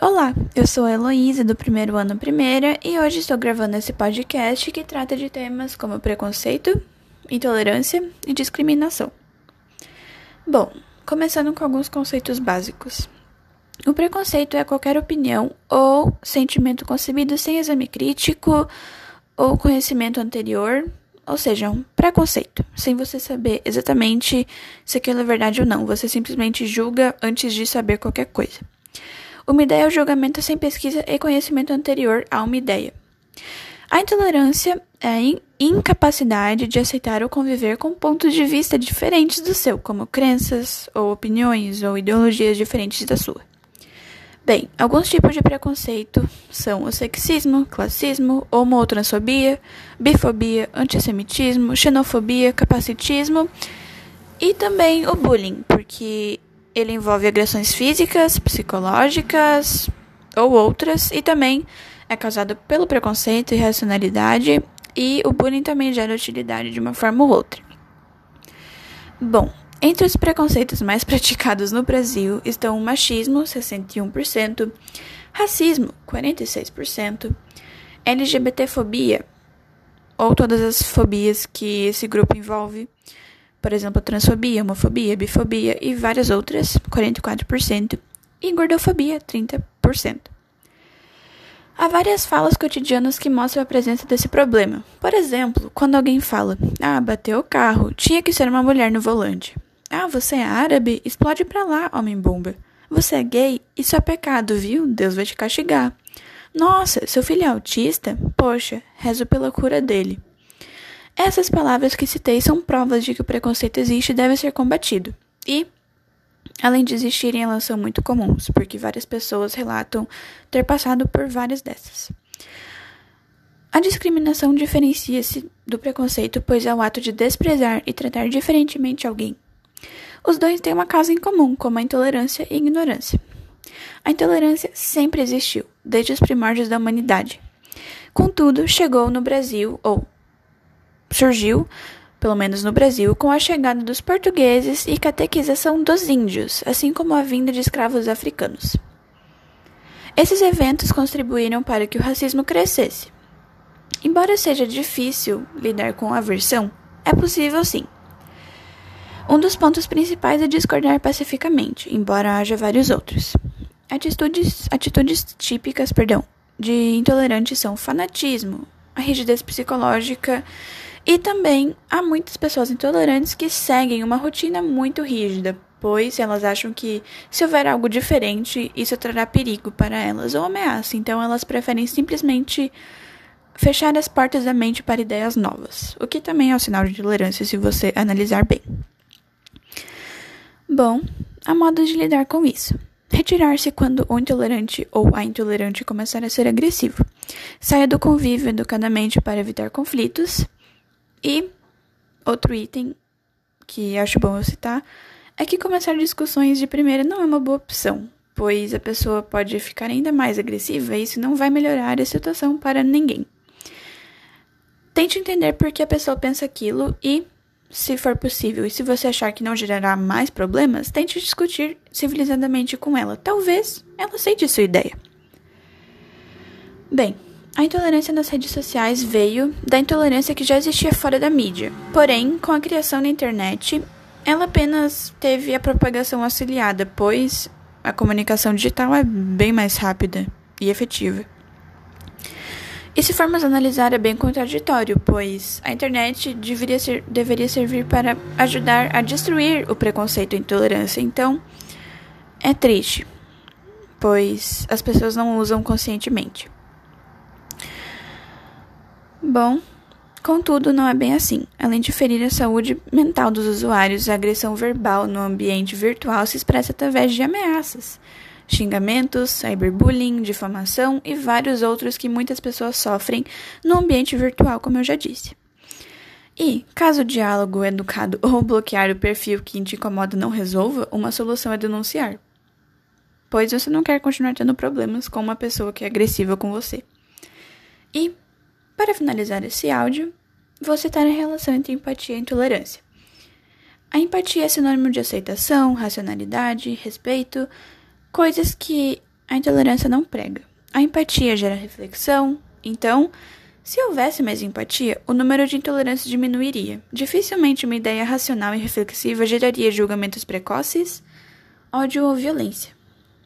Olá, eu sou a Heloísa do primeiro ano primeira e hoje estou gravando esse podcast que trata de temas como preconceito, intolerância e discriminação. Bom, começando com alguns conceitos básicos. O preconceito é qualquer opinião ou sentimento concebido sem exame crítico ou conhecimento anterior, ou seja, um preconceito, sem você saber exatamente se aquilo é verdade ou não, você simplesmente julga antes de saber qualquer coisa. Uma ideia é o julgamento sem pesquisa e conhecimento anterior a uma ideia. A intolerância é a incapacidade de aceitar ou conviver com pontos de vista diferentes do seu, como crenças, ou opiniões, ou ideologias diferentes da sua. Bem, alguns tipos de preconceito são o sexismo, classismo, homotransfobia, bifobia, antissemitismo, xenofobia, capacitismo e também o bullying, porque ele envolve agressões físicas, psicológicas ou outras, e também é causado pelo preconceito e racionalidade, e o bullying também gera utilidade de uma forma ou outra. Bom, entre os preconceitos mais praticados no Brasil estão o machismo, 61%, racismo, 46%, LGBTfobia, ou todas as fobias que esse grupo envolve, por exemplo, transfobia, homofobia, bifobia e várias outras, 44%, e gordofobia, 30%. Há várias falas cotidianas que mostram a presença desse problema. Por exemplo, quando alguém fala: Ah, bateu o carro, tinha que ser uma mulher no volante. Ah, você é árabe? Explode pra lá, homem-bomba. Você é gay? Isso é pecado, viu? Deus vai te castigar. Nossa, seu filho é autista? Poxa, rezo pela cura dele. Essas palavras que citei são provas de que o preconceito existe e deve ser combatido. E, além de existirem, elas são muito comuns, porque várias pessoas relatam ter passado por várias dessas. A discriminação diferencia-se do preconceito, pois é o ato de desprezar e tratar diferentemente alguém. Os dois têm uma causa em comum, como a intolerância e a ignorância. A intolerância sempre existiu, desde os primórdios da humanidade. Contudo, chegou no Brasil, ou surgiu, pelo menos no Brasil, com a chegada dos portugueses e catequização dos índios, assim como a vinda de escravos africanos. Esses eventos contribuíram para que o racismo crescesse. Embora seja difícil lidar com a aversão, é possível sim. Um dos pontos principais é discordar pacificamente, embora haja vários outros. Atitudes, atitudes típicas perdão, de intolerantes são fanatismo, a rigidez psicológica e também há muitas pessoas intolerantes que seguem uma rotina muito rígida, pois elas acham que se houver algo diferente, isso trará perigo para elas ou ameaça, então elas preferem simplesmente fechar as portas da mente para ideias novas, o que também é um sinal de tolerância se você analisar bem. Bom, há modos de lidar com isso. Retirar-se quando o intolerante ou a intolerante começar a ser agressivo. Saia do convívio educadamente para evitar conflitos. E outro item que acho bom eu citar é que começar discussões de primeira não é uma boa opção, pois a pessoa pode ficar ainda mais agressiva e isso não vai melhorar a situação para ninguém. Tente entender por que a pessoa pensa aquilo e, se for possível, e se você achar que não gerará mais problemas, tente discutir civilizadamente com ela. Talvez ela aceite sua ideia. Bem, a intolerância nas redes sociais veio da intolerância que já existia fora da mídia. Porém, com a criação da internet, ela apenas teve a propagação auxiliada, pois a comunicação digital é bem mais rápida e efetiva. E se formos analisar, é bem contraditório, pois a internet deveria, ser, deveria servir para ajudar a destruir o preconceito e intolerância. Então, é triste, pois as pessoas não usam conscientemente. Bom, contudo, não é bem assim. Além de ferir a saúde mental dos usuários, a agressão verbal no ambiente virtual se expressa através de ameaças, xingamentos, cyberbullying, difamação e vários outros que muitas pessoas sofrem no ambiente virtual, como eu já disse. E, caso o diálogo educado ou bloquear o perfil que te incomoda não resolva, uma solução é denunciar. Pois você não quer continuar tendo problemas com uma pessoa que é agressiva com você. E, para finalizar esse áudio, vou citar a relação entre empatia e intolerância. A empatia é sinônimo de aceitação, racionalidade, respeito, coisas que a intolerância não prega. A empatia gera reflexão, então, se houvesse mais empatia, o número de intolerâncias diminuiria. Dificilmente uma ideia racional e reflexiva geraria julgamentos precoces, ódio ou violência.